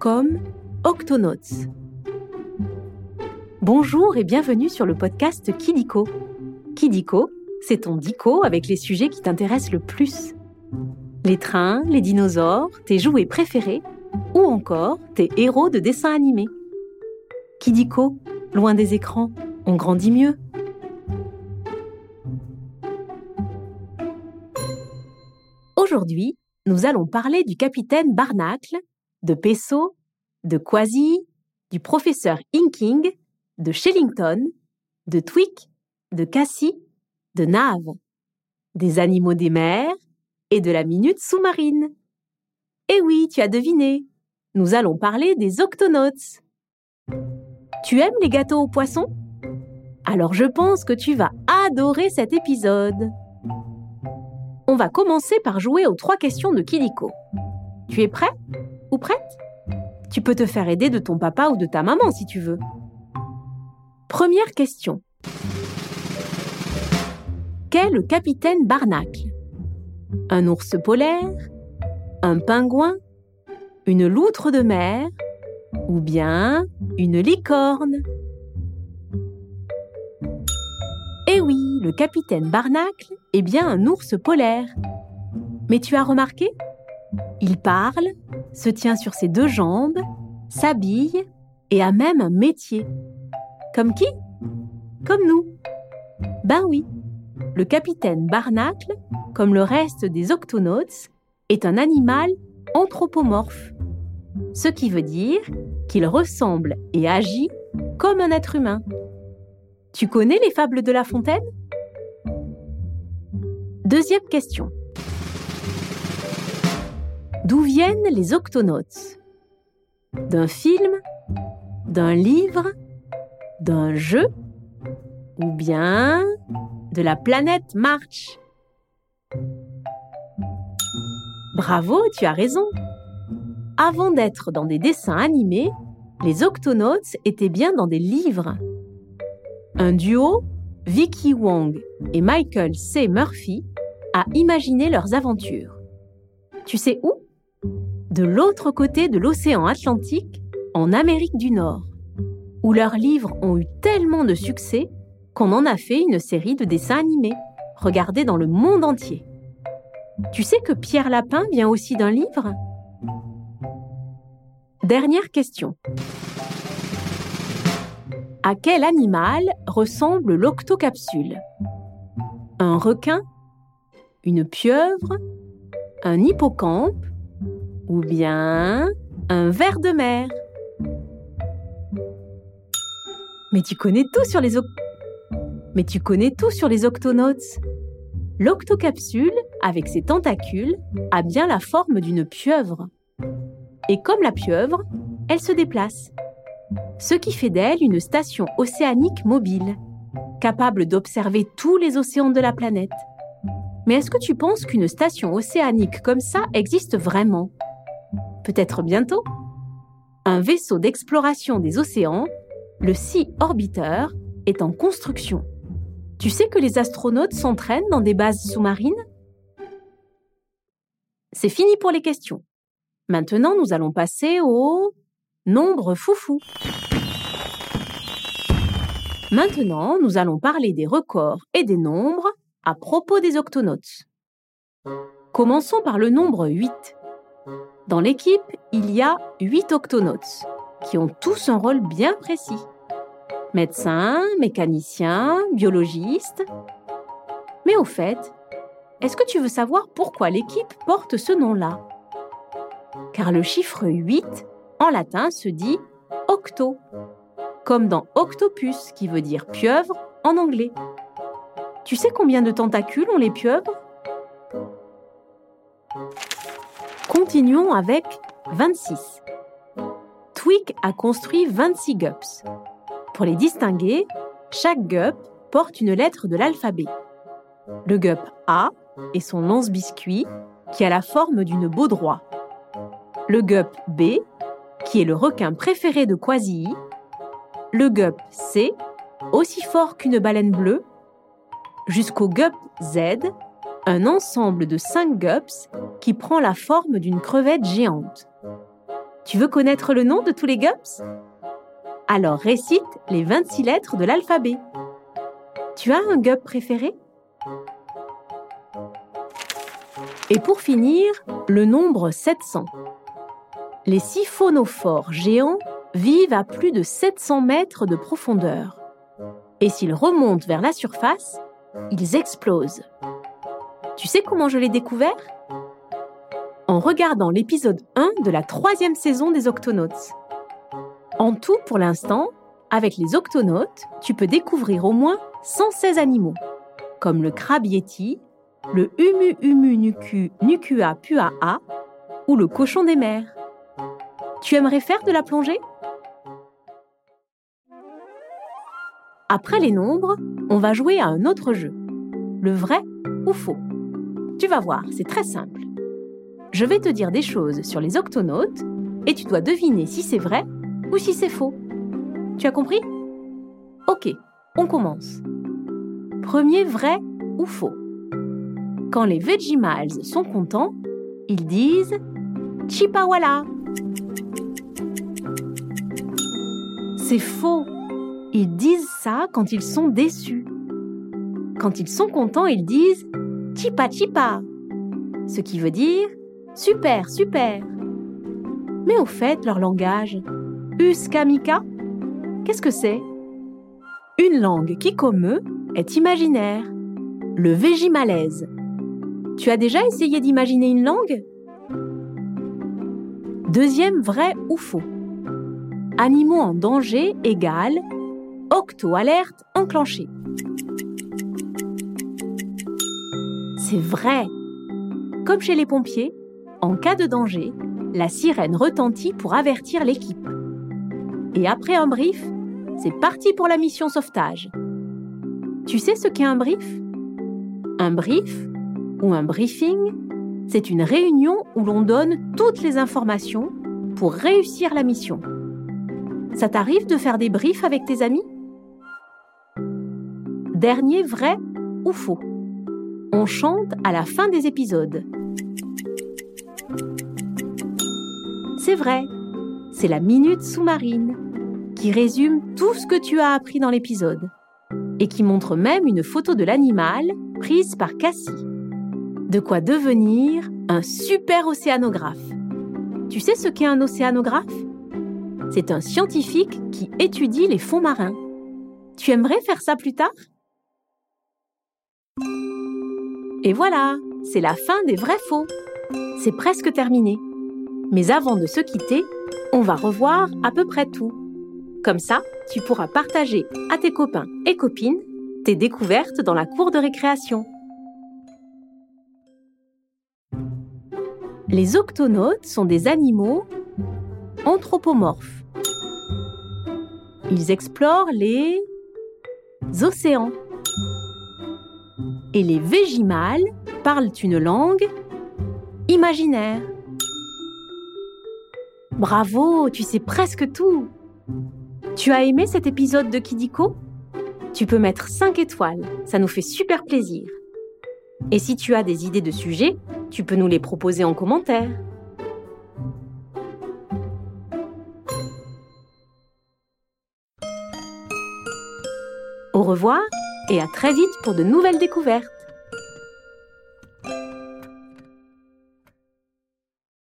Comme Octonauts. Bonjour et bienvenue sur le podcast Kidiko. Kidiko, c'est ton dico avec les sujets qui t'intéressent le plus. Les trains, les dinosaures, tes jouets préférés ou encore tes héros de dessins animés. Kidiko, loin des écrans, on grandit mieux. Aujourd'hui, nous allons parler du capitaine Barnacle, de Pesso, de Quasi, du professeur Inking, de Shellington, de Twick, de Cassie, de Nave, des animaux des mers et de la minute sous-marine. Eh oui, tu as deviné, nous allons parler des octonauts. Tu aimes les gâteaux aux poissons Alors je pense que tu vas adorer cet épisode. On va commencer par jouer aux trois questions de Kidiko. Tu es prêt? Ou prête Tu peux te faire aider de ton papa ou de ta maman si tu veux. Première question. Qu'est le capitaine Barnacle Un ours polaire Un pingouin Une loutre de mer Ou bien une licorne? Eh oui, le capitaine Barnacle est bien un ours polaire. Mais tu as remarqué? Il parle, se tient sur ses deux jambes, s'habille et a même un métier. Comme qui? Comme nous. Ben oui, le capitaine Barnacle, comme le reste des octonauts, est un animal anthropomorphe. Ce qui veut dire qu'il ressemble et agit comme un être humain. Tu connais les fables de La Fontaine? Deuxième question. D'où viennent les octonauts D'un film? D'un livre? D'un jeu? Ou bien de la planète March Bravo, tu as raison. Avant d'être dans des dessins animés, les octonauts étaient bien dans des livres. Un duo, Vicky Wong et Michael C. Murphy, a imaginé leurs aventures. Tu sais où? De l'autre côté de l'océan Atlantique, en Amérique du Nord, où leurs livres ont eu tellement de succès qu'on en a fait une série de dessins animés, regardés dans le monde entier. Tu sais que Pierre Lapin vient aussi d'un livre? Dernière question. À quel animal ressemble l'octocapsule? Un requin? Une pieuvre? Un hippocampe? Ou bien un ver de mer Mais tu connais tout sur les Mais tu connais tout sur les octonauts L'octocapsule, avec ses tentacules, a bien la forme d'une pieuvre. Et comme la pieuvre, elle se déplace ce qui fait d'elle une station océanique mobile, capable d'observer tous les océans de la planète. Mais est-ce que tu penses qu'une station océanique comme ça existe vraiment? Peut-être bientôt Un vaisseau d'exploration des océans, le Sea Orbiter, est en construction. Tu sais que les astronautes s'entraînent dans des bases sous-marines? C'est fini pour les questions. Maintenant, nous allons passer au nombre foufou. Maintenant, nous allons parler des records et des nombres à propos des octonauts. Commençons par le nombre 8. Dans l'équipe, il y a 8 octonauts qui ont tous un rôle bien précis. Médecins, mécaniciens, biologistes. Mais au fait, est-ce que tu veux savoir pourquoi l'équipe porte ce nom-là? Car le chiffre 8 en latin se dit octo, comme dans octopus qui veut dire pieuvre en anglais. Tu sais combien de tentacules ont les pieuvres? Continuons avec 26. Twick a construit 26 gups. Pour les distinguer, chaque gup porte une lettre de l'alphabet. Le gup A est son lance-biscuit qui a la forme d'une baudroie. Le gup B qui est le requin préféré de Quasi, le gup C, aussi fort qu'une baleine bleue, jusqu'au gup Z, un ensemble de cinq gups qui prend la forme d'une crevette géante. Tu veux connaître le nom de tous les gumps Alors récite les 26 lettres de l'alphabet. Tu as un gup préféré? Et pour finir, le nombre 700. Les siphonophores géants vivent à plus de 700 mètres de profondeur. Et s'ils remontent vers la surface, ils explosent. Tu sais comment je l'ai découvert? En regardant l'épisode 1 de la troisième saison des Octonautes. En tout, pour l'instant, avec les Octonautes, tu peux découvrir au moins 116 animaux, comme le crabe yeti, le humu humu nuku nukua puaa ou le cochon des mers. Tu aimerais faire de la plongée? Après les nombres, on va jouer à un autre jeu. Le vrai ou faux Tu vas voir, c'est très simple. Je vais te dire des choses sur les octonautes et tu dois deviner si c'est vrai ou si c'est faux. Tu as compris? Ok, on commence. Premier vrai ou faux? Quand les Vegemales sont contents, ils disent Chipawala. C'est faux. Ils disent ça quand ils sont déçus. Quand ils sont contents, ils disent Chipa Chipa, ce qui veut dire super, super. Mais au fait, leur langage, Uskamika, qu'est-ce que c'est? Une langue qui, comme eux, est imaginaire, le végimalaise. Tu as déjà essayé d'imaginer une langue? Deuxième vrai ou faux Animaux en danger égale Octo-alerte enclenchée. C'est vrai. Comme chez les pompiers, en cas de danger, la sirène retentit pour avertir l'équipe. Et après un brief, c'est parti pour la mission sauvetage. Tu sais ce qu'est un brief? Un brief, ou un briefing, c'est une réunion où l'on donne toutes les informations pour réussir la mission. Ça t'arrive de faire des briefs avec tes amis? Dernier vrai ou faux? On chante à la fin des épisodes. C'est vrai, c'est la minute sous-marine qui résume tout ce que tu as appris dans l'épisode et qui montre même une photo de l'animal prise par Cassie. De quoi devenir un super océanographe. Tu sais ce qu'est un océanographe? C'est un scientifique qui étudie les fonds marins. Tu aimerais faire ça plus tard? Et voilà, c'est la fin des vrais faux. C'est presque terminé. Mais avant de se quitter, on va revoir à peu près tout. Comme ça, tu pourras partager à tes copains et copines tes découvertes dans la cour de récréation. Les octonautes sont des animaux anthropomorphes. Ils explorent les océans et les végimales parlent une langue imaginaire. Bravo, tu sais presque tout. Tu as aimé cet épisode de Kidiko? Tu peux mettre 5 étoiles, ça nous fait super plaisir. Et si tu as des idées de sujets, tu peux nous les proposer en commentaire. Au revoir et à très vite pour de nouvelles découvertes.